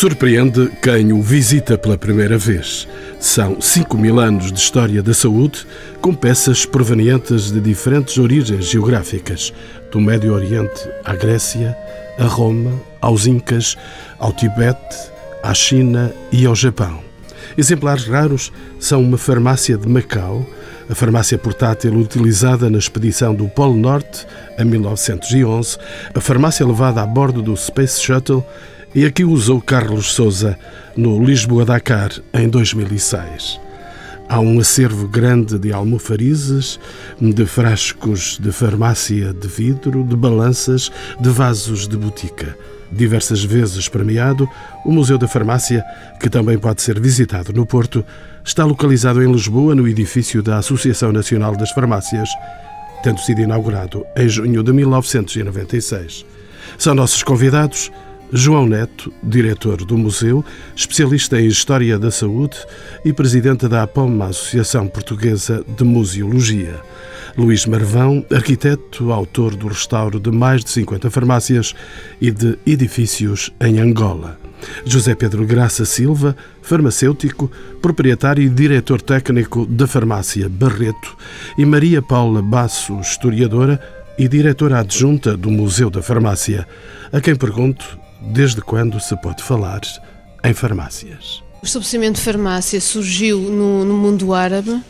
Surpreende quem o visita pela primeira vez. São 5 mil anos de história da saúde, com peças provenientes de diferentes origens geográficas, do Médio Oriente à Grécia, a Roma, aos Incas, ao Tibete, à China e ao Japão. Exemplares raros são uma farmácia de Macau, a farmácia portátil utilizada na expedição do Polo Norte em 1911, a farmácia levada a bordo do Space Shuttle e aqui usou Carlos Souza no Lisboa-Dakar em 2006. Há um acervo grande de almofarizes, de frascos de farmácia de vidro, de balanças, de vasos de botica. Diversas vezes premiado, o Museu da Farmácia, que também pode ser visitado no Porto, está localizado em Lisboa, no edifício da Associação Nacional das Farmácias, tendo sido inaugurado em junho de 1996. São nossos convidados João Neto, diretor do museu, especialista em História da Saúde e presidente da APOM, Associação Portuguesa de Museologia. Luís Marvão, arquiteto, autor do restauro de mais de 50 farmácias e de edifícios em Angola. José Pedro Graça Silva, farmacêutico, proprietário e diretor técnico da farmácia Barreto, e Maria Paula Basso, historiadora e diretora adjunta do Museu da Farmácia, a quem pergunto desde quando se pode falar em farmácias? O estabelecimento de farmácia surgiu no, no, mundo árabe,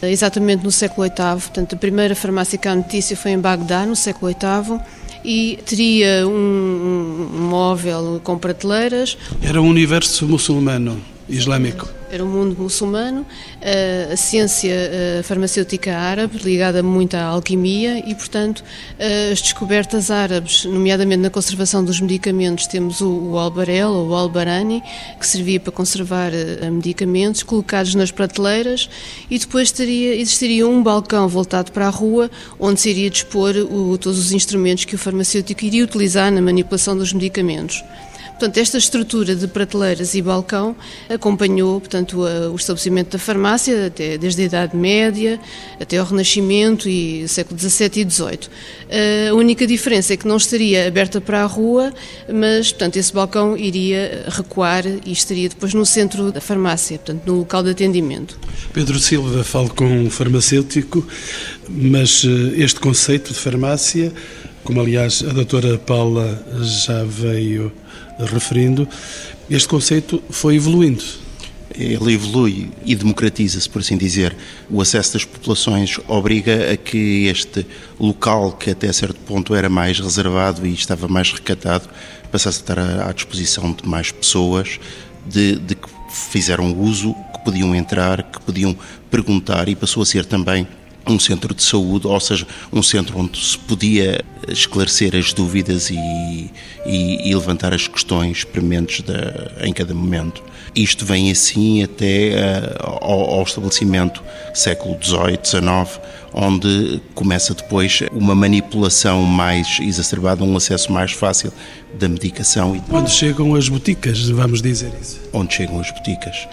exatamente no século VIII. Portanto, a primeira farmácia que há notícia foi em Bagdá, no século VIII, e teria um, um móvel com prateleiras. Era um universo muçulmano, islâmico. Era um mundo muçulmano, a ciência farmacêutica árabe, ligada muito à alquimia, e, portanto, as descobertas árabes, nomeadamente na conservação dos medicamentos, temos o, albarel ou o albarani, que servia para conservar medicamentos, colocados nas prateleiras, e depois teria, existiria um balcão voltado para a rua, onde se iria dispor o, todos os instrumentos que o farmacêutico iria utilizar na manipulação dos medicamentos. Portanto, esta estrutura de prateleiras e balcão acompanhou portanto, o estabelecimento da farmácia até, desde a Idade Média até ao Renascimento e século XVII e XVIII. A única diferença é que não estaria aberta para a rua, mas portanto, esse balcão iria recuar e estaria depois no centro da farmácia, portanto, no local de atendimento. Pedro Silva fala com um farmacêutico, mas eh, este conceito de farmácia, como aliás a doutora Paula já veio referindo, este conceito foi evoluindo. Ele evolui e democratiza-se, por assim dizer. O acesso das populações obriga a que este local, que até certo ponto era mais reservado e estava mais recatado, passasse a estar à disposição de mais pessoas, de, de que fizeram uso, que podiam entrar, que podiam perguntar e passou a ser também um centro de saúde, ou seja, um centro onde se podia esclarecer as dúvidas e, e, e levantar as questões prementes em cada momento. Isto vem assim até uh, ao, ao, estabelecimento século XVIII, XIX, onde começa depois uma manipulação mais exacerbada, um acesso mais fácil da medicação. Onde chegam as boticas, vamos dizer isso. Onde chegam as boticas.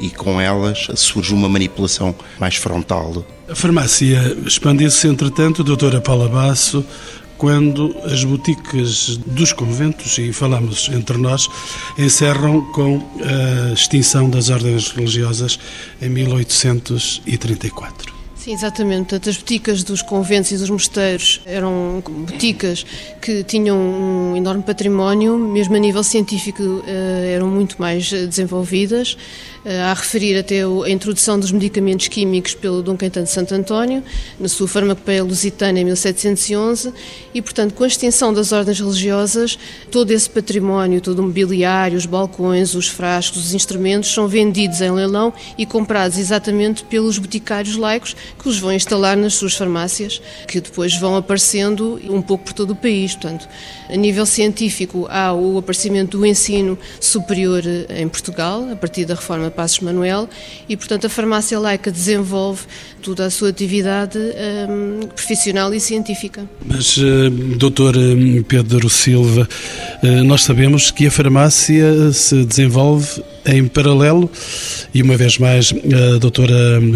E com elas surge uma manipulação mais frontal. A farmácia expandiu-se, entretanto, doutora Paula Basso, quando as boticas dos conventos, e falamos entre nós, encerram com a extinção das ordens religiosas em 1834. Sim, exatamente. Portanto, as boticas dos conventos e dos mosteiros eram boticas que tinham um enorme património, mesmo a nível científico eh, eram muito mais desenvolvidas. Eh, a referir até a introdução dos medicamentos químicos pelo Dom Caetano de Santo António, na sua farmacopeia lusitana em 1711, e, portanto, com a extinção das ordens religiosas, todo esse património, todo o mobiliário, os balcões, os frascos, os instrumentos, são vendidos em leilão e comprados exatamente pelos boticários laicos que os vão instalar nas suas farmácias, que depois vão aparecendo um pouco por todo o país. Portanto, a nível científico, há o aparecimento do ensino superior em Portugal, a partir da reforma Passos Manuel, e, portanto, a farmácia laica desenvolve toda a sua atividade um, profissional e científica. Mas, uh, doutor hum, Pedro Silva, uh, nós sabemos que a farmácia se desenvolve em paralelo e uma vez mais a doutora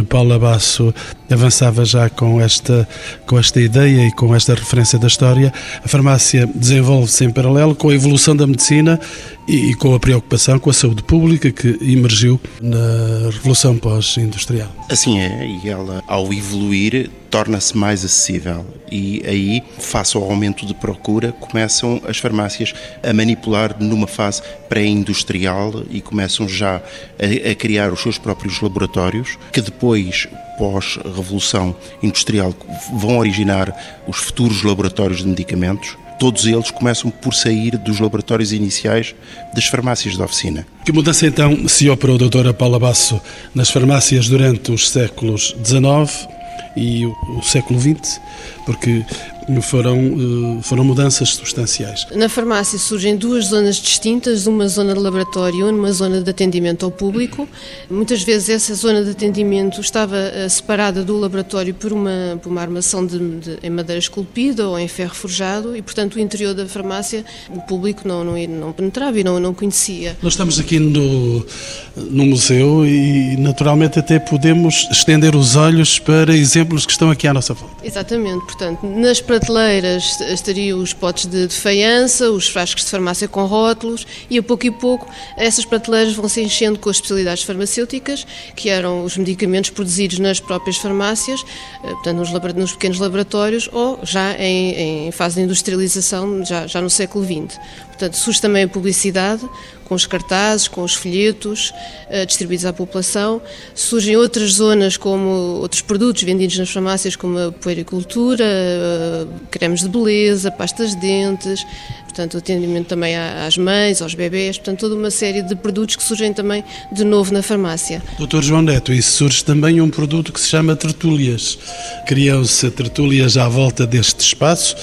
Paula Basso avançava já com esta, com esta ideia e com esta referência da história. A farmácia desenvolve-se em paralelo com a evolução da medicina e com a preocupação com a saúde pública que emergiu na Revolução Pós-Industrial. Assim é, e ela, ao evoluir, torna-se mais acessível e aí, face ao aumento de procura, começam as farmácias a manipular numa fase pré-industrial e começam já a, a, criar os seus próprios laboratórios, que depois, pós-revolução industrial, vão originar os futuros laboratórios de medicamentos todos eles começam por sair dos laboratórios iniciais das farmácias de oficina. Que mudança então se operou, doutora Paula Basso, nas farmácias durante os séculos XIX e o século XX? Porque foram, eh, foram mudanças substanciais. Na farmácia surgem duas zonas distintas, uma zona de laboratório e uma zona de atendimento ao público. Muitas vezes essa zona de atendimento estava eh, separada do laboratório por uma, por uma armação de, de, em madeira esculpida ou em ferro forjado e, portanto, o interior da farmácia o público não, não, não penetrava e não, não conhecia. Nós estamos aqui no, no museu e, naturalmente, até podemos estender os olhos para exemplos que estão aqui à nossa volta. Exatamente, portanto, nas prateleiras estariam os potes de, de faiança, os frascos de farmácia com rótulos e a pouco e pouco essas prateleiras vão se enchendo com as especialidades farmacêuticas, que eram os medicamentos produzidos nas próprias farmácias, eh, portanto nos, nos pequenos laboratórios ou já em, em fase de industrialização, já, já no século XX. Portanto, surge também a publicidade, com os cartazes, com os folhetos uh, distribuídos à população. Surgem outras zonas, como outros produtos vendidos nas farmácias, como a puericultura, uh, cremes de beleza, pastas de dentes, portanto, atendimento também às mães, aos bebés, portanto, toda uma série de produtos que surgem também de novo na farmácia. Doutor João Neto, e surge também um produto que se chama tertúlias. Criam-se tertúlias à volta deste espaço,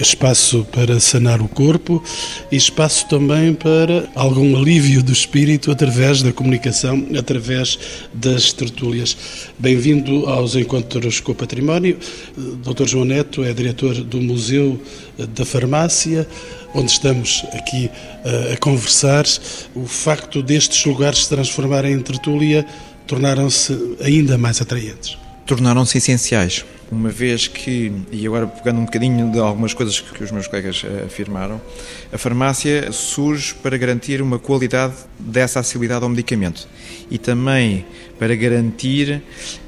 espaço para sanar o corpo e espaço também para algum alívio do espírito através da comunicação, através das tertúlias. Bem-vindo aos Encontros com o Património. Doutor João Neto é diretor do Museu da Farmácia onde estamos aqui uh, a conversar, o facto destes lugares se transformarem em tertúlia tornaram-se ainda mais atraentes. Tornaram-se essenciais, uma vez que, e agora pegando um bocadinho de algumas coisas que os meus colegas uh, afirmaram, a farmácia surge para garantir uma qualidade dessa acessibilidade ao medicamento e também para garantir,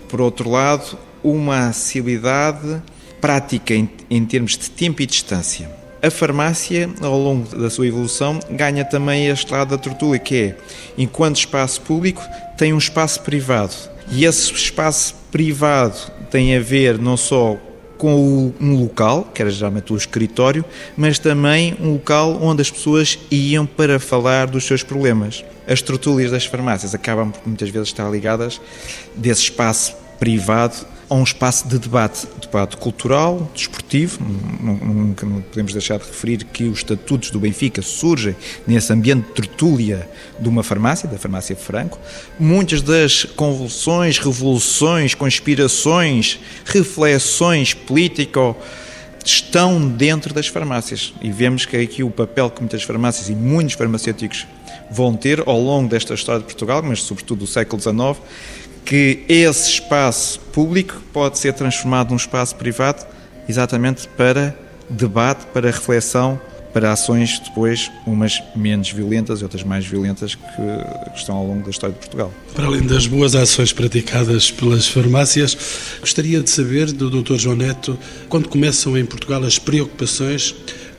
por outro lado, uma acessibilidade prática em, em termos de tempo e distância a farmácia, ao longo da sua evolução, ganha também este lado da tertúlia, que é, enquanto espaço público, tem um espaço privado. E esse espaço privado tem a ver não só com um local, que era geralmente o escritório, mas também um local onde as pessoas iam para falar dos seus problemas. As tertúlias das farmácias acabam por muitas vezes estar ligadas desse espaço privado a um espaço de debate, debate cultural, desportivo. Nunca podemos deixar de referir que os estatutos do Benfica surgem nesse ambiente de tertúlia de uma farmácia, da farmácia Franco. Muitas das convulsões, revoluções, conspirações, reflexões político estão dentro das farmácias e vemos que é aqui o papel que muitas farmácias e muitos farmacêuticos vão ter ao longo desta história de Portugal, mas sobretudo do século XIX, que esse espaço público pode ser transformado num espaço privado exatamente para debate, para reflexão, para ações depois, umas menos violentas e outras mais violentas que estão ao longo da história de Portugal. Para além das boas ações praticadas pelas farmácias, gostaria de saber do Dr. João Neto quando começam em Portugal as preocupações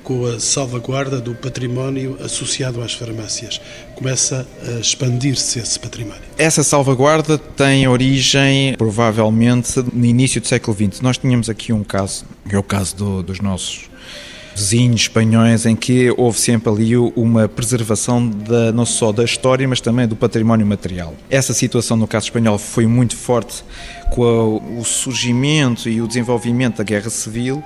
com a salvaguarda do património associado às farmácias. Começa a expandir-se esse património. Essa salvaguarda tem origem, provavelmente, no início do século XX. Nós tínhamos aqui um caso, que é o caso do, dos nossos vizinhos espanhóis, em que houve sempre ali uma preservação da, não só da história, mas também do património material. Essa situação, no caso espanhol, foi muito forte com o surgimento e o desenvolvimento da Guerra Civil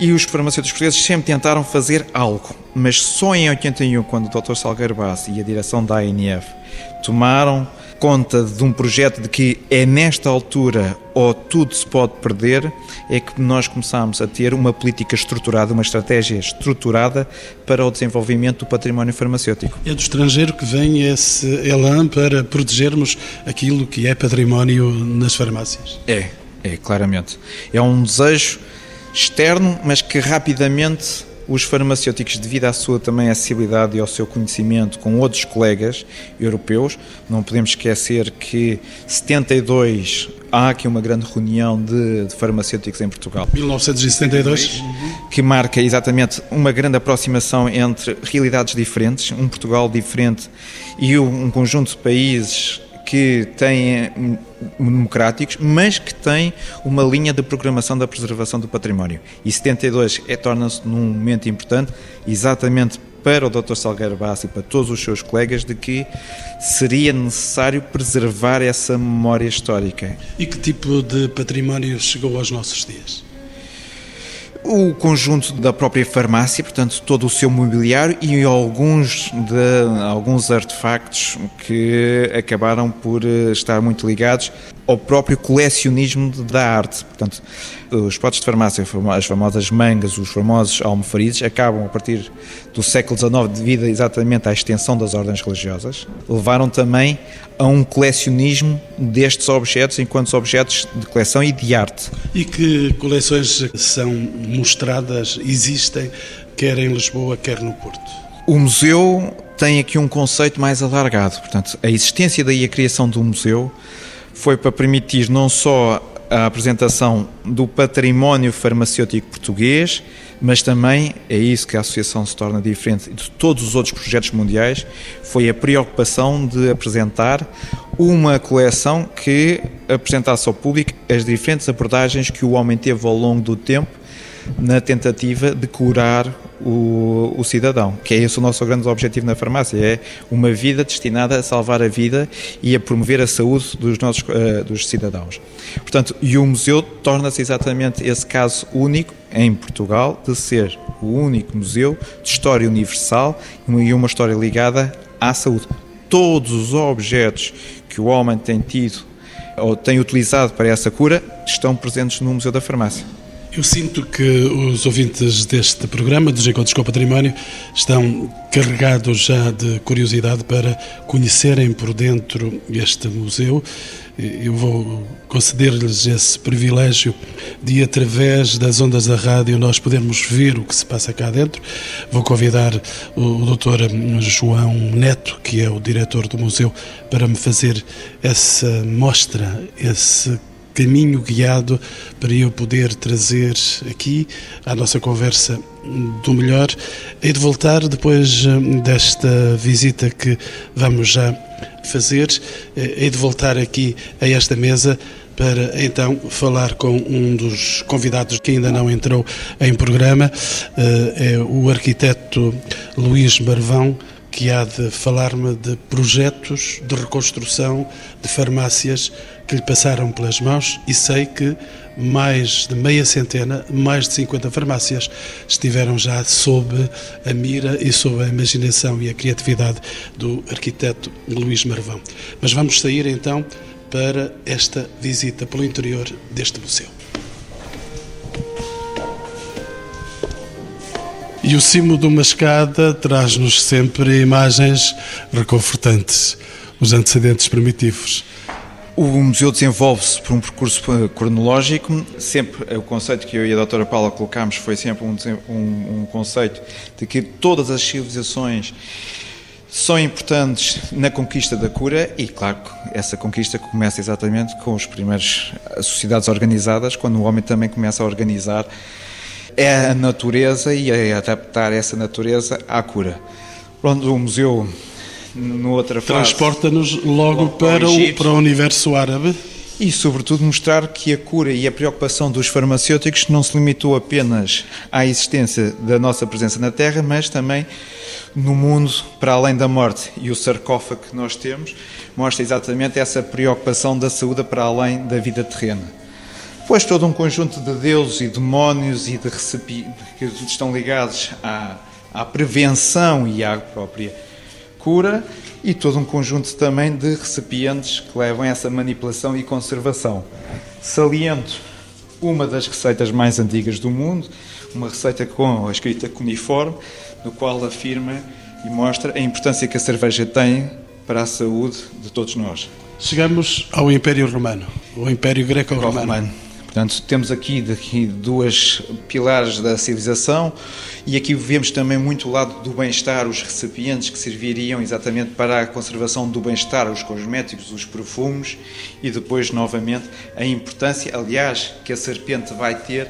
e os farmacêuticos portugueses sempre tentaram fazer algo, mas só em 81, quando o Dr. Salgueiro Bassi e a direção da ANF tomaram conta de um projeto de que é nesta altura ou tudo se pode perder, é que nós começámos a ter uma política estruturada, uma estratégia estruturada para o desenvolvimento do património farmacêutico. É do estrangeiro que vem esse elan para protegermos aquilo que é património nas farmácias? É, é, claramente. É um desejo externo, mas que rapidamente os farmacêuticos, devido à sua também acessibilidade e ao seu conhecimento com outros colegas europeus, não podemos esquecer que 72 há aqui uma grande reunião de, de, farmacêuticos em Portugal. 1972. Que marca exatamente uma grande aproximação entre realidades diferentes, um Portugal diferente e um conjunto de países que têm democráticos, mas que têm uma linha de programação da preservação do património. E 72 é, torna-se num momento importante, exatamente para o Dr. Salgueiro Bassi e para todos os seus colegas, de que seria necessário preservar essa memória histórica. E que tipo de património chegou aos nossos dias? O conjunto da própria farmácia, portanto, todo o seu mobiliário e alguns, de, alguns artefactos que acabaram por eh, estar muito ligados ao próprio colecionismo da arte. Portanto, os potes de farmácia, as famosas mangas, os famosos almofarizes, acabam a partir do século XIX, devido exatamente à extensão das ordens religiosas, levaram também a um colecionismo destes objetos enquanto objetos de coleção e de arte. E que coleções são mostradas, existem, quer em Lisboa, quer no Porto? O museu tem aqui um conceito mais alargado, portanto, a existência daí a criação do museu foi para permitir não só a apresentação do património farmacêutico português, mas também é isso que a associação se torna diferente de todos os outros projetos mundiais, foi a preocupação de apresentar uma coleção que apresentasse ao público as diferentes abordagens que o homem teve ao longo do tempo na tentativa de curar o, o, cidadão, que é esse o nosso grande objetivo na farmácia, é uma vida destinada a salvar a vida e a promover a saúde dos nossos uh, dos cidadãos. Portanto, e o museu torna-se exatamente esse caso único em Portugal de ser o único museu de história universal e uma história ligada à saúde. Todos os objetos que o homem tem tido ou tem utilizado para essa cura estão presentes no Museu da Farmácia. Eu sinto que os ouvintes deste programa, dos Encontros com o Património, estão carregados já de curiosidade para conhecerem por dentro este museu. Eu vou conceder-lhes esse privilégio de, através das ondas da rádio, nós podermos ver o que se passa cá dentro. Vou convidar o Dr. João Neto, que é o diretor do museu, para me fazer essa mostra, esse caminho guiado para eu poder trazer aqui à nossa conversa do melhor. Hei de voltar depois hum, desta visita que vamos já fazer, eh, hei de voltar aqui a esta mesa para então falar com um dos convidados que ainda não entrou em programa, eh, é o arquiteto Luís Marvão que há de falar-me de projetos de reconstrução de farmácias que lhe passaram pelas mãos e sei que mais de meia centena, mais de 50 farmácias estiveram já sob a mira e sob a imaginação e a criatividade do arquiteto Luís Marvão. Mas vamos sair então para esta visita pelo interior deste museu. E o cimo de uma escada traz-nos sempre imagens reconfortantes, os antecedentes primitivos. O museu desenvolve-se por um percurso eh, cronológico. Sempre o conceito que eu e a doutora Paula colocámos foi sempre um, um, um conceito de que todas as civilizações são importantes na conquista da cura e, claro, essa conquista começa exatamente com as primeiras sociedades organizadas, quando o homem também começa a organizar é a natureza e a adaptar essa natureza à cura. Pronto, o museu, no outra fase... Transporta-nos logo, logo, para, o, para o universo árabe. E, sobretudo, mostrar que a cura e a preocupação dos farmacêuticos não se limitou apenas à existência da nossa presença na Terra, mas também no mundo para além da morte. E o sarcófago que nós temos mostra exatamente essa preocupação da saúde para além da vida terrena pois todo um conjunto de deuses e demónios e de recipientes que estão ligados à, à prevenção e à própria cura e todo um conjunto também de recipientes que levam a essa manipulação e conservação. Saliento uma das receitas mais antigas do mundo, uma receita com a escrita cuneiforme, no qual afirma e mostra a importância que a cerveja tem para a saúde de todos nós. Chegamos ao Império Romano, o Império Greco-Romano Portanto, temos aqui, daqui duas pilares da civilização e aqui vemos também muito o lado do bem-estar, os recipientes que serviriam exatamente para a conservação do bem-estar, os cosméticos, os perfumes e depois, novamente, a importância, aliás, que a serpente vai ter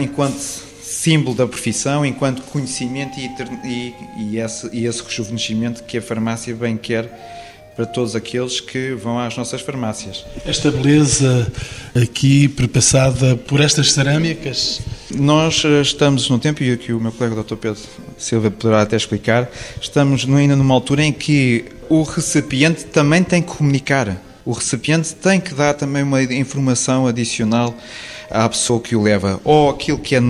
enquanto símbolo da profissão, enquanto conhecimento e, e, e, esse, e esse rejuvenescimento que a farmácia bem quer para todos aqueles que vão às nossas farmácias. Esta beleza aqui perpassada por estas cerâmicas? Nós eh, estamos num tempo, e aqui o meu colega Dr. Pedro Silva poderá até explicar, estamos ainda numa altura em que o recipiente também tem que comunicar. O recipiente tem que dar também uma informação adicional à pessoa que o leva, ou aquilo que é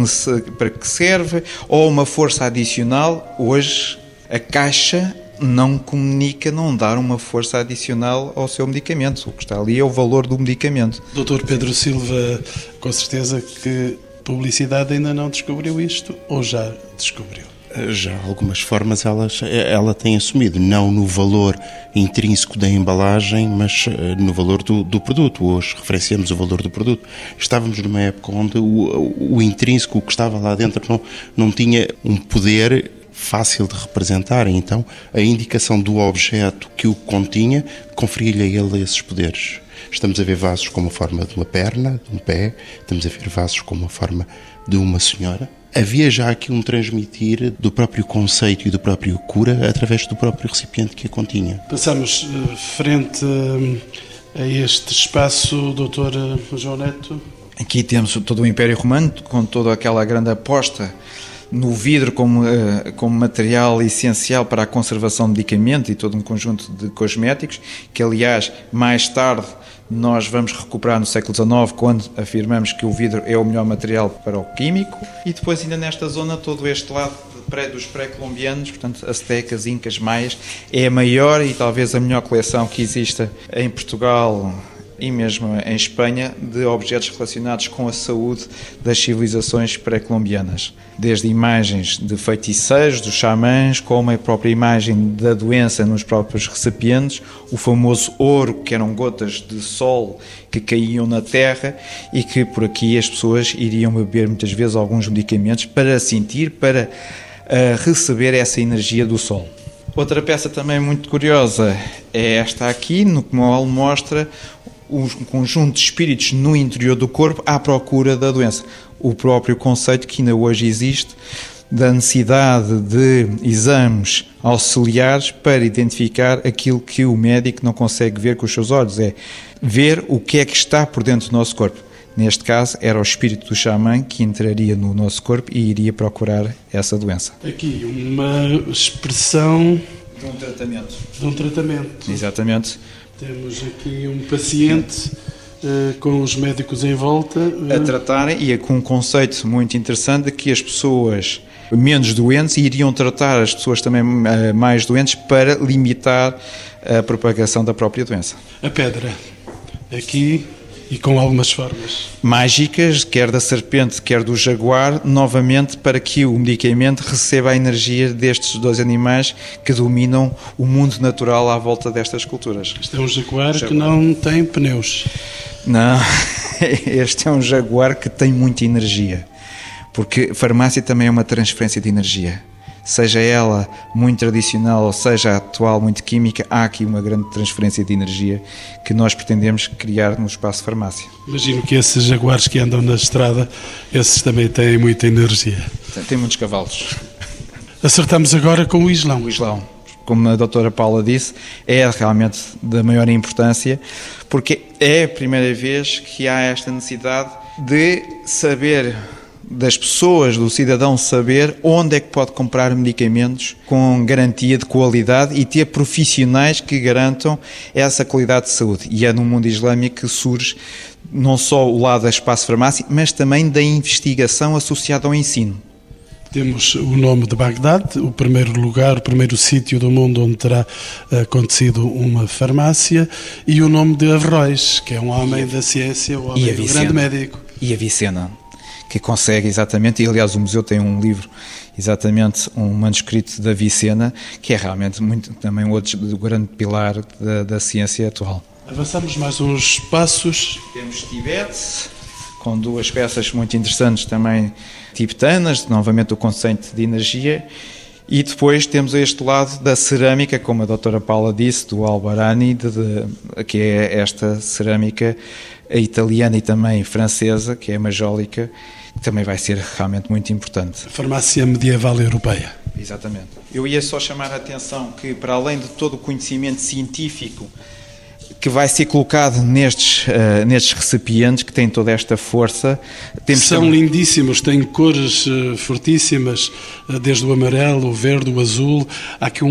para que serve, ou uma força adicional. Hoje, a caixa não comunica, não dar uma força adicional ao seu medicamento. O que está ali é o valor do medicamento. Doutor Pedro Silva, com certeza que publicidade ainda não descobriu isto ou já descobriu? Já algumas formas elas, ela tem assumido, não no valor intrínseco da embalagem, mas eh, no valor do, do produto. Hoje referenciamos o valor do produto. Estávamos numa época onde o, o intrínseco, o que estava lá dentro, não, não tinha um poder fácil de representar. Então, a indicação do objeto que o continha conferia-lhe a ele esses poderes. Estamos a ver vasos com a forma de uma perna, de um pé, estamos a ver vasos com a forma de uma senhora. Havia já aqui um transmitir do próprio conceito e do próprio cura através do próprio recipiente que a continha. Passamos eh, frente eh, a este espaço, doutor eh, João Neto. Aqui temos todo o Império Romano, com toda aquela grande aposta no vidro como, eh, como material essencial para a conservação de medicamentos e todo um conjunto de cosméticos, que aliás, mais tarde, nós vamos recuperar no século XIX, quando afirmamos que o vidro é o melhor material para o químico, e depois, ainda nesta zona, todo este lado dos pré-colombianos, portanto, aztecas, incas, maias, é a maior e talvez a melhor coleção que exista em Portugal e mesmo em Espanha de objetos relacionados com a saúde das civilizações pré-colombianas. Desde imagens de feiticeiros, dos xamãs, como a própria imagem da doença nos próprios recipientes, o famoso ouro, que eram gotas de sol que caíam na terra e que por aqui as pessoas iriam beber muitas vezes alguns medicamentos para sentir, para uh, receber essa energia do sol. Outra peça também muito curiosa é esta aqui, no que o mostra um conjunto de espíritos no interior do corpo à procura da doença. O próprio conceito que ainda hoje existe da necessidade de exames auxiliares para identificar aquilo que o médico não consegue ver com os seus olhos, é ver o que é que está por dentro do nosso corpo. Neste caso, era o espírito do xamã que entraria no nosso corpo e iria procurar essa doença. Aqui, uma expressão. De um tratamento. De um tratamento. Exatamente temos aqui um paciente uh, com os médicos em volta. Uh... A tratarem, e é com um conceito muito interessante de que as pessoas menos doentes iriam tratar as pessoas também uh, mais doentes para limitar a propagação da própria doença. A pedra. Aqui e com algumas formas. Mágicas, quer da serpente, quer do jaguar, novamente para que o medicamento receba a energia destes dois animais que dominam o mundo natural à volta destas culturas. Este é um jaguar, jaguar. que não tem pneus. Não, este é um jaguar que tem muita energia. Porque farmácia também é uma transferência de energia seja ela muito tradicional ou seja atual muito química, há aqui uma grande transferência de energia que nós pretendemos criar no espaço farmácia. Imagino que esses jaguares que andam na estrada, esses também têm muita energia. Tem, muitos cavalos. Acertamos agora com o Islão. O Islão, como a doutora Paula disse, é realmente da maior importância, porque é a primeira vez que há esta necessidade de saber das pessoas, do cidadão saber onde é que pode comprar medicamentos com garantia de qualidade e ter profissionais que garantam essa qualidade de saúde. E é no mundo islâmico que surge não só o lado da espaço farmácia, mas também da investigação associada ao ensino. Temos o nome de Bagdade, o primeiro lugar, o primeiro sítio do mundo onde terá acontecido uma farmácia, e o nome de Averroes, que é um homem da ciência, um homem, um grande médico. E Avicena que consegue exatamente, e aliás o museu tem um livro, exatamente um manuscrito da Vicena, que é realmente muito, também outro grande pilar da, da ciência atual. Avançamos mais uns passos. Temos Tibete, com duas peças muito interessantes também tibetanas, novamente o conceito de energia. E depois temos este lado da cerâmica, como a doutora Paula disse, do Albarani, de, de, que é esta cerâmica italiana e também francesa, que é majólica, que também vai ser realmente muito importante. A farmácia medieval europeia. Exatamente. Eu ia só chamar a atenção que, para além de todo o conhecimento científico que vai ser colocado nestes, uh, nestes recipientes que têm toda esta força. Temos São também... lindíssimos, têm cores uh, fortíssimas, uh, desde o amarelo, o verde, o azul. Há aqui um,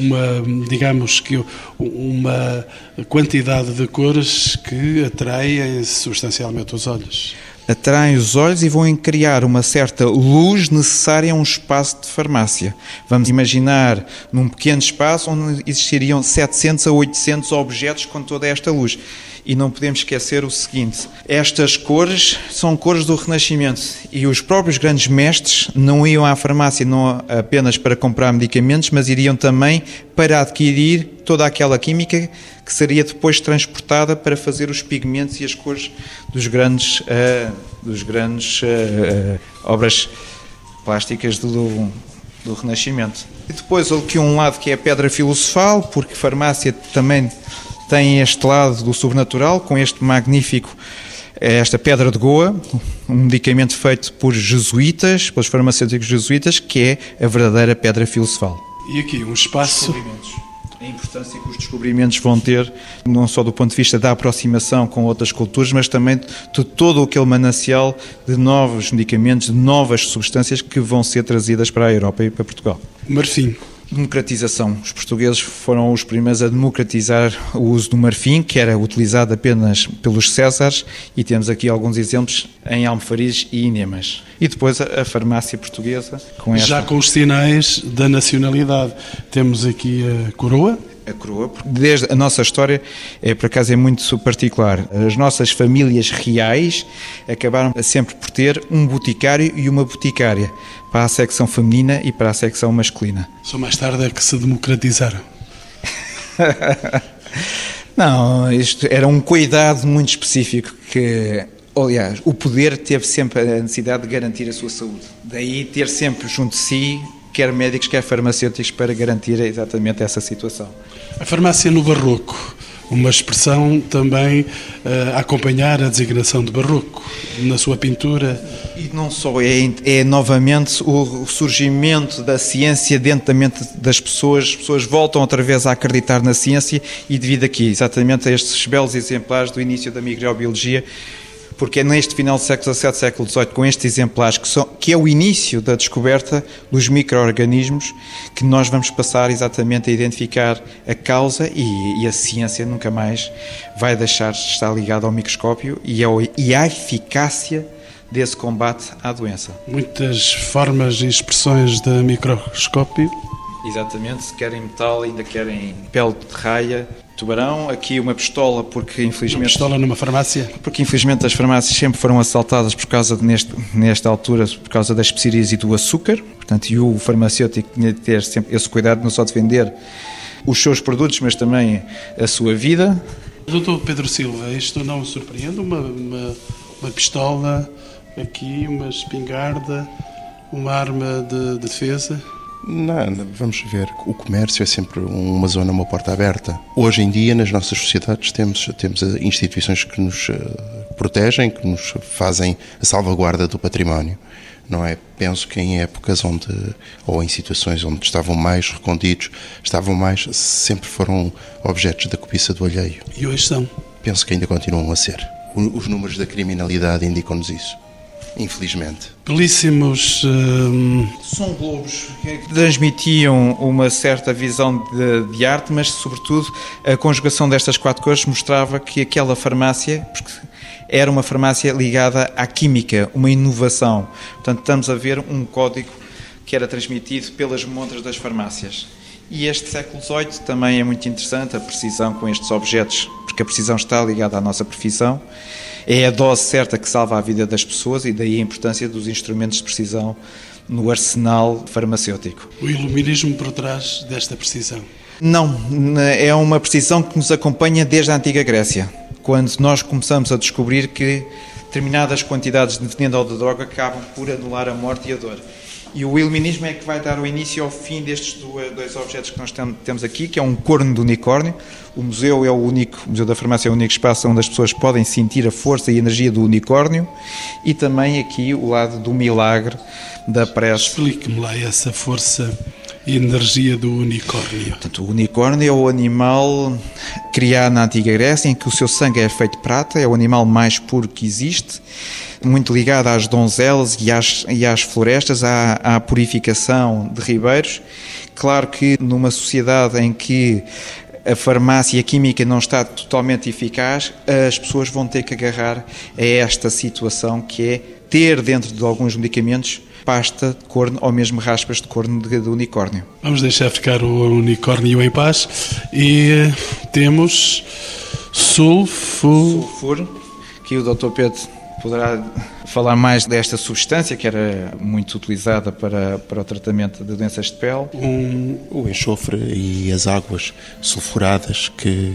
uma, digamos que uma quantidade de cores que atraem substancialmente os olhos atraem os olhos e vão criar uma certa luz necessária a um espaço de farmácia. Vamos imaginar num pequeno espaço onde existiriam 700 a 800 objetos com toda esta luz. E não podemos esquecer o seguinte: estas cores são cores do Renascimento e os próprios grandes mestres não iam à farmácia não apenas para comprar medicamentos, mas iriam também para adquirir toda aquela química que seria depois transportada para fazer os pigmentos e as cores dos grandes, uh, dos grandes uh, obras plásticas do, do Renascimento. E depois aqui um lado que é a pedra filosofal, porque farmácia também tem este lado do sobrenatural, com este magnífico, esta pedra de Goa, um medicamento feito por jesuítas, pelos farmacêuticos jesuítas, que é a verdadeira pedra filosofal. E aqui um espaço a importância que os descobrimentos vão ter, não só do ponto de vista da aproximação com outras culturas, mas também de todo aquele manancial de novos medicamentos, de novas substâncias que vão ser trazidas para a Europa e para Portugal. Marfim. Democratização. Os portugueses foram os primeiros a democratizar o uso do marfim, que era utilizado apenas pelos Césares, e temos aqui alguns exemplos em Almofariz e Inemas. E depois a, farmácia portuguesa. Com esta... Já com os sinais da nacionalidade. Temos aqui a coroa, a coroa, porque desde a nossa história, é, por acaso é muito particular. As nossas famílias reais acabaram sempre por ter um boticário e uma boticária para a secção feminina e para a secção masculina. Só mais tarde é que se democratizaram. Não, isto era um cuidado muito específico que, aliás, o poder teve sempre a necessidade de garantir a sua saúde. Daí ter sempre junto de si quer médicos, quer farmacêuticos para garantir exatamente essa situação. A farmácia no barroco uma expressão também uh, a acompanhar a designação de barroco na sua pintura. E não só, é, é novamente o surgimento da ciência dentro da mente das pessoas, as pessoas voltam outra vez a acreditar na ciência e devido aqui, exatamente a estes belos exemplares do início da microbiologia, porque é neste final do século XVII, século XVIII, com estes exemplares, que, são, que é o início da descoberta dos micro-organismos, que nós vamos passar exatamente a identificar a causa e, e, a ciência nunca mais vai deixar de estar ligada ao microscópio e, ao, e à eficácia desse combate à doença. Muitas formas e expressões de microscópio. Exatamente, se querem metal, ainda querem pele de raia, tubarão, aqui uma pistola, porque infelizmente. Uma pistola numa farmácia? Porque infelizmente as farmácias sempre foram assaltadas por causa de, neste, nesta altura, por causa das especiarias e do açúcar, portanto, e o farmacêutico tinha de ter sempre esse cuidado, não só de vender os seus produtos, mas também a sua vida. Doutor Pedro Silva, isto não me surpreende? Uma, uma, uma pistola aqui, uma espingarda, uma arma de defesa? Não, vamos ver. O comércio é sempre uma zona, uma porta aberta. Hoje em dia, nas nossas sociedades, temos, temos eh, instituições que nos eh, protegem, que nos fazem a salvaguarda do património. Não é? Penso que em épocas onde, ou em situações onde estavam mais recondidos, estavam mais, sempre foram objetos da cobiça do alheio. E hoje são? Penso que ainda continuam a ser. Os números da criminalidade indicam-nos isso infelizmente. Belíssimos. Hum... São globos que transmitiam uma certa visão de, de, arte, mas, sobretudo, a conjugação destas quatro cores mostrava que aquela farmácia. Era uma farmácia ligada à química, uma inovação. Portanto, estamos a ver um código que era transmitido pelas montras das farmácias. E este século XVIII também é muito interessante, a precisão com estes objetos, porque a precisão está ligada à nossa profissão é a dose certa que salva a vida das pessoas e daí a importância dos instrumentos de precisão no arsenal farmacêutico. O iluminismo por trás desta precisão? Não, é uma precisão que nos acompanha desde a antiga Grécia quando nós começamos a descobrir que determinadas quantidades de veneno ou de droga acabam por anular a morte e a dor. E o iluminismo é que vai dar o início ao fim destes dois objetos que nós temos aqui, que é um corno de unicórnio. O museu é o único, o Museu da Farmácia é o único espaço onde as pessoas podem sentir a força e a energia do unicórnio. E também aqui o lado do milagre da prece. Explique-me lá essa força energia do unicórnio. Portanto, o unicórnio é o animal criado na antiga Grécia, em que o seu sangue é feito de prata, é o animal mais puro que existe muito ligada às donzelas e às, e às florestas, à, à purificação de ribeiros. Claro que numa sociedade em que a farmácia a química não está totalmente eficaz, as pessoas vão ter que agarrar a esta situação que é ter dentro de alguns medicamentos pasta de corno ou mesmo raspas de corno de, de unicórnio. Vamos deixar ficar o unicórnio em paz e eh, temos sulfur. Sulfur, que o Dr. Pedro poderá falar mais desta substância que era muito utilizada para, para o tratamento de doenças de pele. Um, o enxofre e as águas sulfuradas que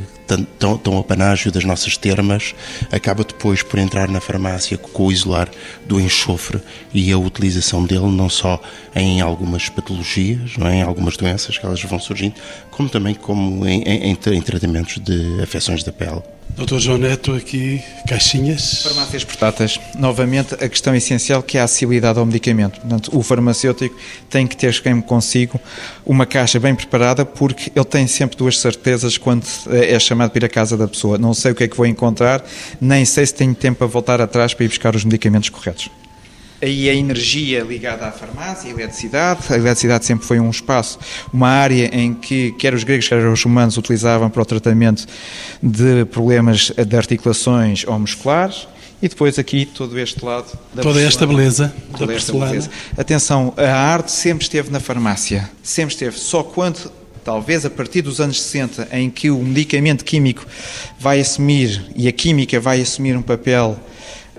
a panágio das nossas termas, acaba depois por entrar na farmácia com o isolar do enxofre e a utilização dele não só em algumas patologias, não é? em algumas doenças que elas vão surgindo, como também como em, em, em tratamentos de afecções da pele. Doutor João Neto, aqui, caixinhas. Farmácias portáteis. Novamente, a questão essencial que é a acessibilidade ao medicamento. Portanto, o farmacêutico tem que ter consigo uma caixa bem preparada, porque ele tem sempre duas certezas quando é chamado para ir à casa da pessoa. Não sei o que é que vou encontrar, nem sei se tenho tempo para voltar atrás para ir buscar os medicamentos corretos aí a energia ligada à farmácia, a eletricidade. A eletricidade sempre foi um espaço, uma área em que quer os gregos, quer os romanos utilizavam para o tratamento de problemas de articulações ou musculares. E depois aqui todo este lado da Toda esta beleza toda esta beleza. Atenção, a arte sempre esteve na farmácia, sempre esteve. Só quando talvez a partir dos anos 60, em que o medicamento químico vai assumir e a química vai assumir um papel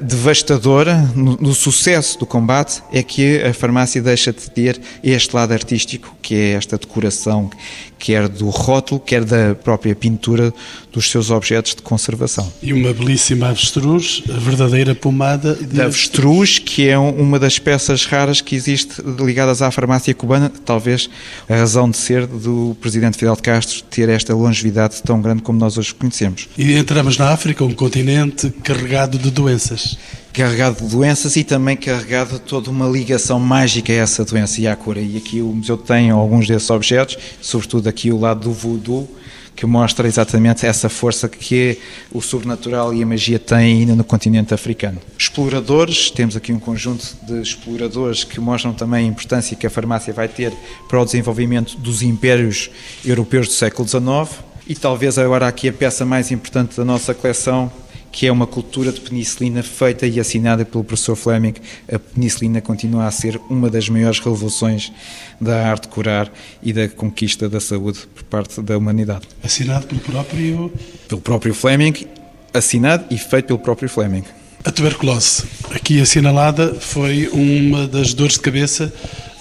devastadora no, no, sucesso do combate é que a farmácia deixa de ter este lado artístico, que é esta decoração, quer do rótulo, quer da própria pintura dos seus objetos de conservação. E uma belíssima avestruz, a verdadeira pomada de... Da avestruz, que é uma das peças raras que existe ligadas à farmácia cubana, talvez a razão de ser do presidente Fidel Castro ter esta longevidade tão grande como nós hoje conhecemos. E entramos na África, um continente carregado de doenças carregado de doenças e também carregado de toda uma ligação mágica a essa doença e à cura. E aqui o museu tem alguns desses objetos, sobretudo aqui o lado do voodoo, que mostra exatamente essa força que o sobrenatural e a magia têm ainda no continente africano. Exploradores, temos aqui um conjunto de exploradores que mostram também a importância que a farmácia vai ter para o desenvolvimento dos impérios europeus do século XIX. E talvez agora aqui a peça mais importante da nossa coleção, que é uma cultura de penicilina feita e assinada pelo professor Fleming. A penicilina continua a ser uma das maiores revoluções da arte de curar e da conquista da saúde por parte da humanidade. Assinado pelo próprio... Pelo próprio Fleming, assinado e feito pelo próprio Fleming. A tuberculose, aqui assinalada, foi uma das dores de cabeça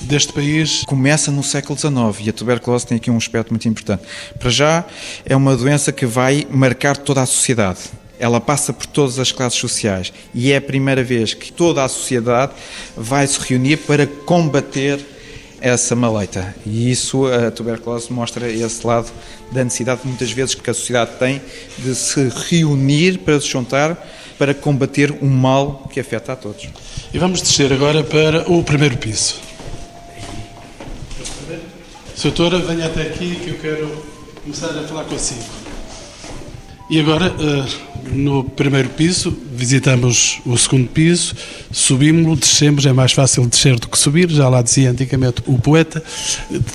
deste país? Começa no século XIX e a tuberculose tem aqui um aspecto muito importante. Para já, é uma doença que vai marcar toda a sociedade ela passa por todas as classes sociais e é a primeira vez que toda a sociedade vai se reunir para combater essa maleita. E isso, a tuberculose mostra esse lado da necessidade, muitas vezes, que a sociedade tem de se reunir para se juntar para combater um mal que afeta a todos. E vamos descer agora para o primeiro piso. Doutora, venha até aqui que eu quero começar a falar consigo. E agora, eh, no primeiro piso, visitamos o segundo piso, subimos, descemos, é mais fácil descer do que subir, já lá dizia antigamente o poeta.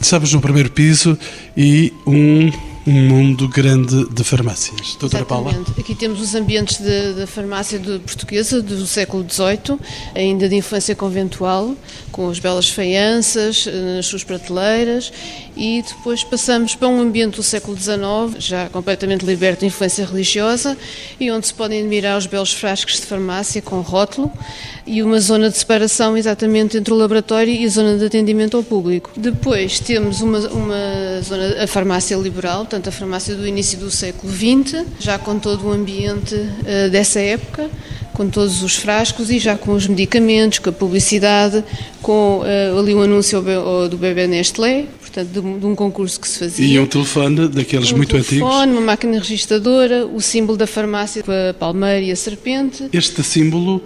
Estamos no primeiro piso e um um mundo grande de farmácias. Doutora Exatamente. Paula? Aqui temos os ambientes da farmácia de portuguesa do século XVIII, ainda de influência conventual, com as belas faianças eh, nas suas prateleiras, e depois passamos para um ambiente do século XIX, já completamente liberto de influência religiosa, e onde se podem admirar os belos frascos de farmácia com rótulo, e uma zona de separação exatamente entre o laboratório e a zona de atendimento ao público. Depois temos uma, uma zona, a farmácia liberal, portanto a farmácia do início do século XX, já com todo o ambiente uh, dessa época, com todos os frascos e já com os medicamentos, com a publicidade, com uh, ali um anúncio do bebê Nestlé, portanto de, de, um concurso que se fazia. E um telefone daqueles um muito telefone, antigos. Um telefone, uma máquina registradora, o símbolo da farmácia com a palmeira e a serpente. Este símbolo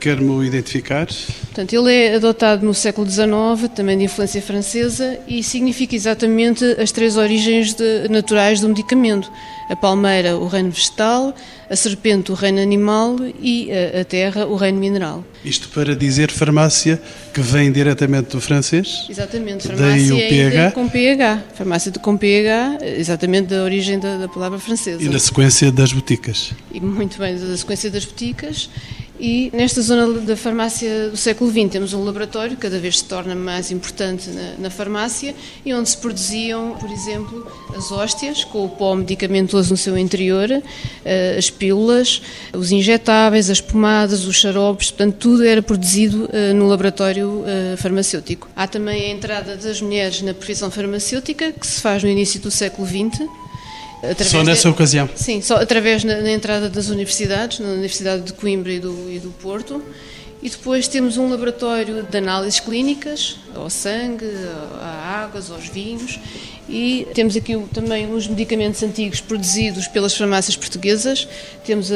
Quer-me identificar? Portanto, ele é adotado no século XIX, também de influência francesa, e significa exatamente as três origens de, naturais do medicamento. A palmeira, o reino vegetal, a serpente, o reino animal e a, a terra, o reino mineral. Isto para dizer farmácia que vem diretamente do francês? Exatamente, farmácia o PH. com PH. Farmácia com PH, exatamente da origem da, da palavra francesa. E na sequência das boticas. E muito bem, da sequência das boticas. E nesta zona da farmácia do século XX temos um laboratório, cada vez se torna mais importante na, na, farmácia, e onde se produziam, por exemplo, as hóstias, com o pó medicamentoso no seu interior, eh, as pílulas, os injetáveis, as pomadas, os xaropes, portanto, tudo era produzido eh, no laboratório eh, farmacêutico. Há também a entrada das mulheres na profissão farmacêutica, que se faz no início do século XX, só nessa de, ocasião? Sim, só através da entrada das universidades, na Universidade de Coimbra e do, e do Porto. E depois temos um laboratório de análises clínicas, ao sangue, a águas, aos vinhos, e temos aqui também os medicamentos antigos produzidos pelas farmácias portuguesas. Temos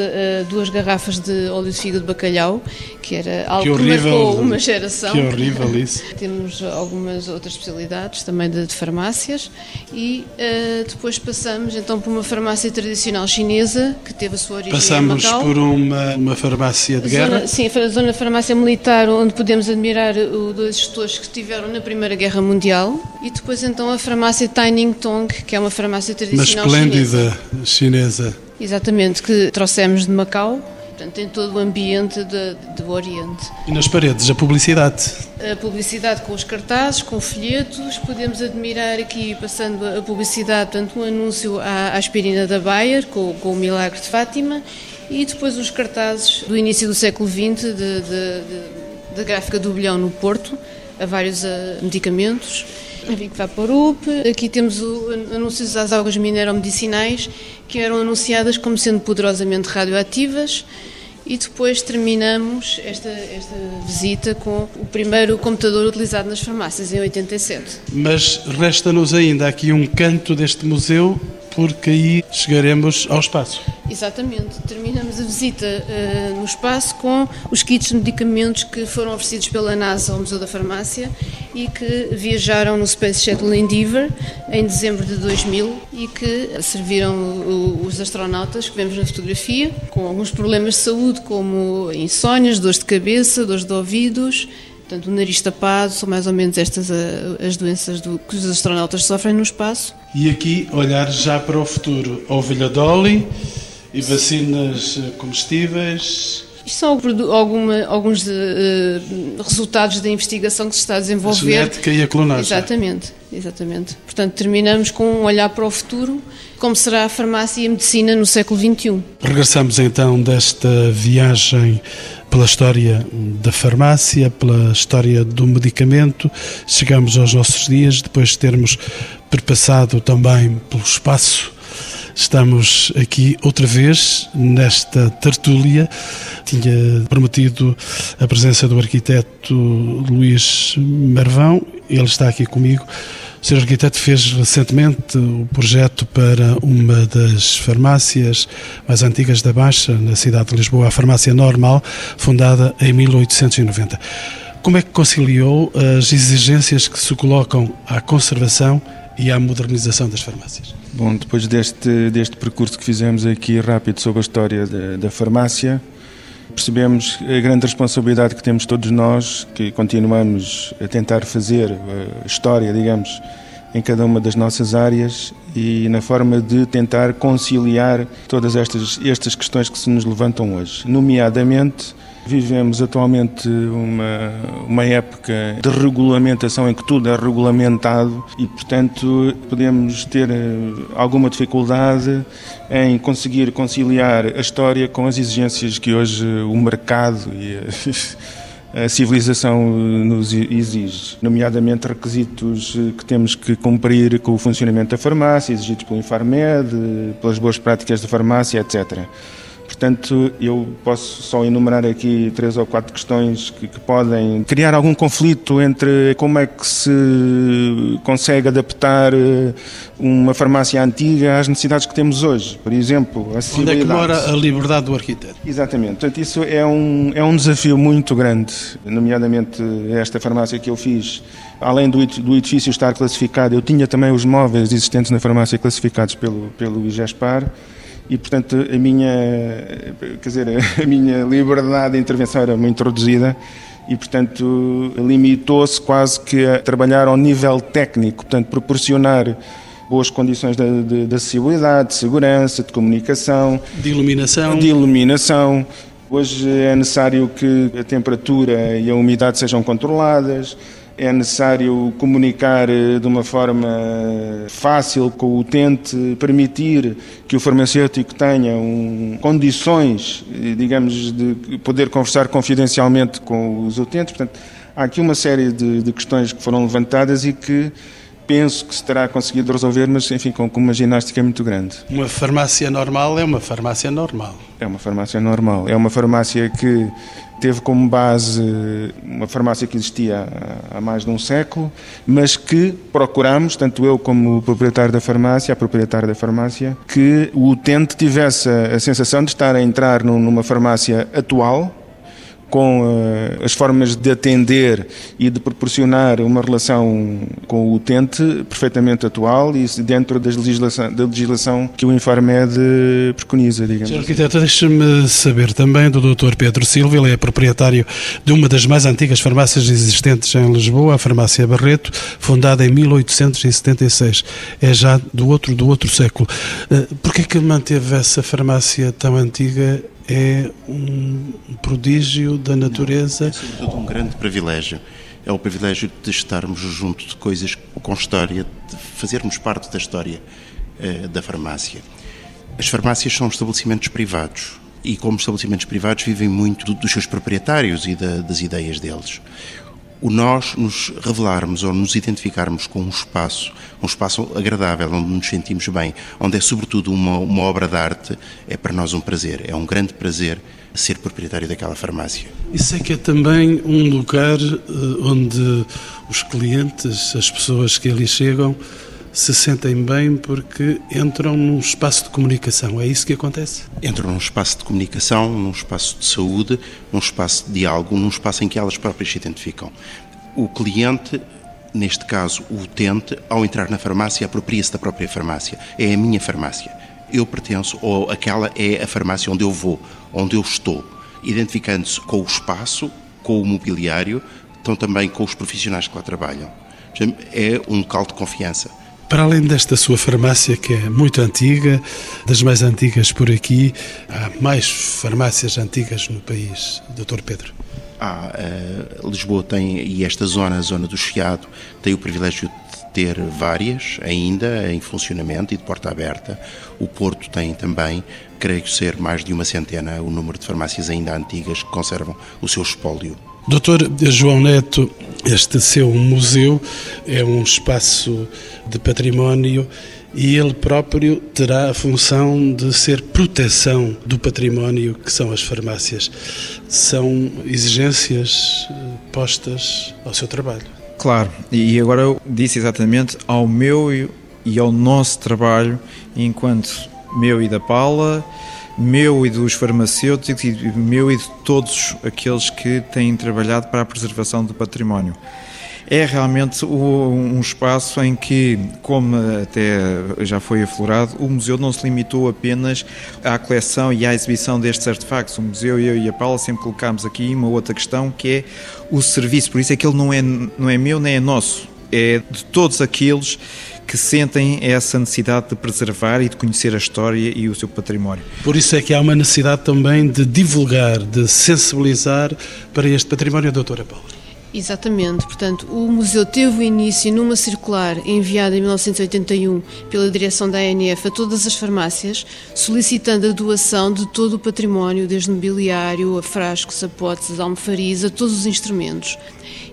duas garrafas de óleo de fígado de bacalhau, que era algo que, horrível, que marcou uma geração. Que horrível isso. Temos algumas outras especialidades também de, de farmácias e uh, depois passamos então por uma farmácia tradicional chinesa que teve a sua origem Passamos por uma, uma farmácia de zona, guerra? Sim, a zona farmácia militar onde podemos admirar os dois gestores que estiveram na Primeira Guerra Mundial e depois então a farmácia Taining Tong, que é uma farmácia tradicional Uma esplêndida chinesa. chinesa. Exatamente, que trouxemos de Macau. Portanto, tem todo o ambiente de, do Oriente. E nas paredes, a publicidade? A publicidade com os cartazes, com folhetos. Podemos admirar aqui, passando a publicidade, portanto, um anúncio à aspirina da Bayer, com, com o Milagre de Fátima, e depois os cartazes do início do século XX, da gráfica do bilhão no Porto, a vários uh, medicamentos. A Vic Vaporup, aqui temos o, anúncios às algas mineromedicinais que eram anunciadas como sendo poderosamente radioativas e depois terminamos esta, esta visita com o primeiro computador utilizado nas farmácias em 87. Mas resta-nos ainda aqui um canto deste museu porque aí chegaremos ao espaço. Exatamente. Terminamos a visita uh, no espaço com os kits de medicamentos que foram oferecidos pela NASA ao Museu da Farmácia e que viajaram no Space Shuttle Endeavour em dezembro de 2000 e que serviram os astronautas que vemos na fotografia com alguns problemas de saúde como insónias, dores de cabeça, dores de ouvidos, Portanto, o nariz tapado são mais ou menos estas eh, as doenças do, que os astronautas sofrem no espaço. E aqui olhar já para o futuro. Ovelha Dolly e vacinas eh, comestíveis. Isto são alguma, alguns de, uh, resultados da investigação que se está a desenvolver. A genética e a clonagem. Exatamente, exatamente. Portanto, terminamos com um olhar para o futuro, como será a farmácia e a medicina no século XXI. Regressamos então desta viagem pela história da farmácia, pela história do medicamento. Chegamos aos nossos dias, depois de termos perpassado também pelo espaço. Estamos aqui outra vez nesta tertúlia. Tinha prometido a presença do arquiteto Luís Marvão, ele está aqui comigo. O Sr. Arquiteto fez recentemente o projeto para uma das farmácias mais antigas da Baixa, na cidade de Lisboa, a Farmácia Normal, fundada em 1890. Como é que conciliou as exigências que se colocam à conservação e à modernização das farmácias? Bom, depois deste, deste percurso que fizemos aqui rápido sobre a história da, da farmácia, percebemos a grande responsabilidade que temos todos nós, que continuamos a tentar fazer a história, digamos, em cada uma das nossas áreas e na forma de tentar conciliar todas estas, estas questões que se nos levantam hoje. Nomeadamente, vivemos atualmente uma, uma época de regulamentação em que tudo é regulamentado e, portanto, podemos ter eh, alguma dificuldade em conseguir conciliar a história com as exigências que hoje o mercado e a civilização nos exige, nomeadamente requisitos que temos que cumprir com o funcionamento da farmácia, exigidos pelo Infarmed, pelas boas práticas da farmácia, etc. Portanto, eu posso só enumerar aqui três ou quatro questões que, que, podem criar algum conflito entre como é que se consegue adaptar eh, uma farmácia antiga às necessidades que temos hoje. Por exemplo, a Onde é que mora a liberdade do arquiteto? Exatamente. Portanto, isso é um, é um desafio muito grande, nomeadamente esta farmácia que eu fiz. Além do, do edifício estar classificado, eu tinha também os móveis existentes na farmácia classificados pelo, pelo IGESPAR e portanto a minha quer dizer a minha liberdade de intervenção era muito reduzida e portanto limitou-se quase que a trabalhar ao nível técnico portanto proporcionar boas condições de, de, de acessibilidade de segurança de comunicação de iluminação. de iluminação. Hoje é necessário que a temperatura e a umidade sejam controladas é necessário comunicar eh, de uma forma fácil com o utente, permitir que o farmacêutico tenha um, condições, eh, digamos, de poder conversar confidencialmente com os utentes. Portanto, há aqui uma série de, de questões que foram levantadas e que penso que se terá conseguido resolver, mas enfim, com, com, uma ginástica muito grande. Uma farmácia normal é uma farmácia normal. É uma farmácia normal. É uma farmácia que teve como base uma farmácia que existia há mais de um século, mas que procuramos, tanto eu como o proprietário da farmácia, a proprietária da farmácia, que o utente tivesse a sensação de estar a entrar numa farmácia atual, com uh, as formas de atender e de proporcionar uma relação com o utente perfeitamente atual e dentro das legislação, da legislação que o Infarmed preconiza, digamos. Sr. Assim. Arquiteto, deixe-me saber também do Dr. Pedro Silva, ele é proprietário de uma das mais antigas farmácias existentes em Lisboa, a Farmácia Barreto, fundada em 1876. É já do outro, do outro século. Uh, Porquê que manteve essa farmácia tão antiga é um prodígio da natureza. Não, é sobretudo um grande privilégio. É o privilégio de estarmos junto de coisas com história, de fazermos parte da história uh, da farmácia. As farmácias são estabelecimentos privados e, como estabelecimentos privados, vivem muito do, dos seus proprietários e da, das ideias deles o nós nos revelarmos ou nos identificarmos com um espaço, um espaço agradável, onde nos sentimos bem, onde é sobretudo uma, uma obra de arte, é para nós um prazer, é um grande prazer ser proprietário daquela farmácia. Isso é que é também um lugar eh, onde os clientes, as pessoas que ali chegam, se sentem bem porque entram num espaço de comunicação. É isso que acontece? Entram num espaço de comunicação, num espaço de saúde, num espaço de diálogo, num espaço em que elas próprias se identificam. O cliente, neste caso o utente, ao entrar na farmácia, apropria-se da própria farmácia. É a minha farmácia. Eu pertenço, ou aquela é a farmácia onde eu vou, onde eu estou. Identificando-se com o espaço, com o mobiliário, então também com os profissionais que lá trabalham. É um local de confiança para além desta sua farmácia, que é muito antiga, das mais antigas por aqui, há mais farmácias antigas no país, Dr. Pedro? Ah, uh, Lisboa tem, e esta zona, a zona do Chiado, tem o privilégio de ter várias ainda em funcionamento e de porta aberta. O Porto tem também, creio ser mais de uma centena, o número de farmácias ainda antigas que conservam o seu espólio. Doutor João Neto, este seu museu é um espaço de património e ele próprio terá a função de ser proteção do património que são as farmácias. São exigências eh, postas ao seu trabalho. Claro, e agora eu disse exatamente ao meu e ao nosso trabalho enquanto meu e da Paula meu e dos farmacêuticos e meu e de todos aqueles que têm trabalhado para a preservação do património. É realmente um espaço em que, como até já foi aflorado, o museu não se limitou apenas à coleção e à exibição destes artefactos. O museu, eu e a Paula, sempre colocámos aqui uma outra questão que é o serviço. Por isso é que ele não é, não é meu nem é nosso, é de todos aqueles que sentem essa necessidade de preservar e de conhecer a história e o seu património. Por isso é que há uma necessidade também de divulgar, de sensibilizar para este património, doutora Paula. Exatamente, portanto, o museu teve o início numa circular enviada em 1981 pela direção da ANF a todas as farmácias, solicitando a doação de todo o património, desde mobiliário, a frascos, a potes, a almofarias, a todos os instrumentos.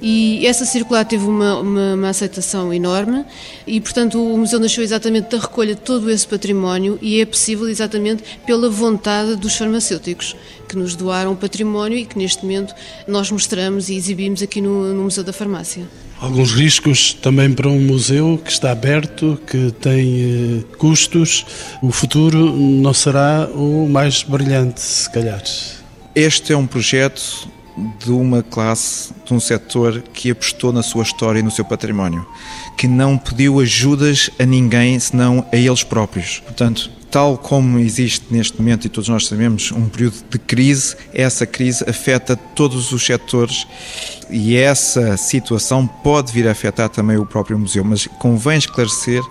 E essa circular teve uma, uma, uma, aceitação enorme e, portanto, o museu nasceu exatamente da recolha de todo esse património e é possível exatamente pela vontade dos farmacêuticos que nos doaram património e que neste momento nós mostramos e exibimos aqui no, no Museu da Farmácia. Alguns riscos também para um museu que está aberto, que tem eh, custos. O futuro não será o mais brilhante, se calhar. Este é um projeto de uma classe, de um setor que apostou na sua história e no seu património, que não pediu ajudas a ninguém senão a eles próprios. Portanto, tal como existe neste momento, e todos nós sabemos, um período de crise, essa crise afeta todos os setores e essa situação pode vir a afetar também o próprio museu, mas convém esclarecer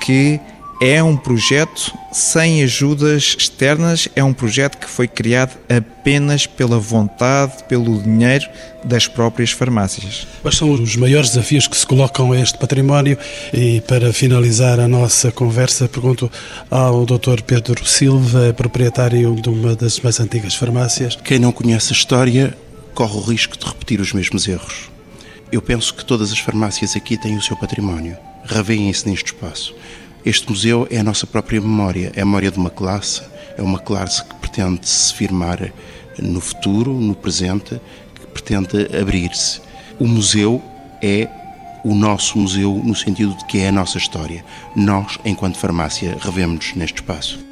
que é um projeto sem ajudas externas, é um projeto que foi criado apenas pela vontade, pelo dinheiro das próprias farmácias. Quais são os maiores desafios que se colocam a este património? E para finalizar a nossa conversa, pergunto ao Dr. Pedro Silva, proprietário de uma das mais antigas farmácias. Quem não conhece a história corre o risco de repetir os mesmos erros. Eu penso que todas as farmácias aqui têm o seu património. Raveiem-se neste espaço. Este museu é a nossa própria memória, é a memória de uma classe, é uma classe que pretende se firmar no futuro, no presente, que pretende abrir-se. O museu é o nosso museu no sentido de que é a nossa história. Nós, enquanto farmácia, revemos-nos neste espaço.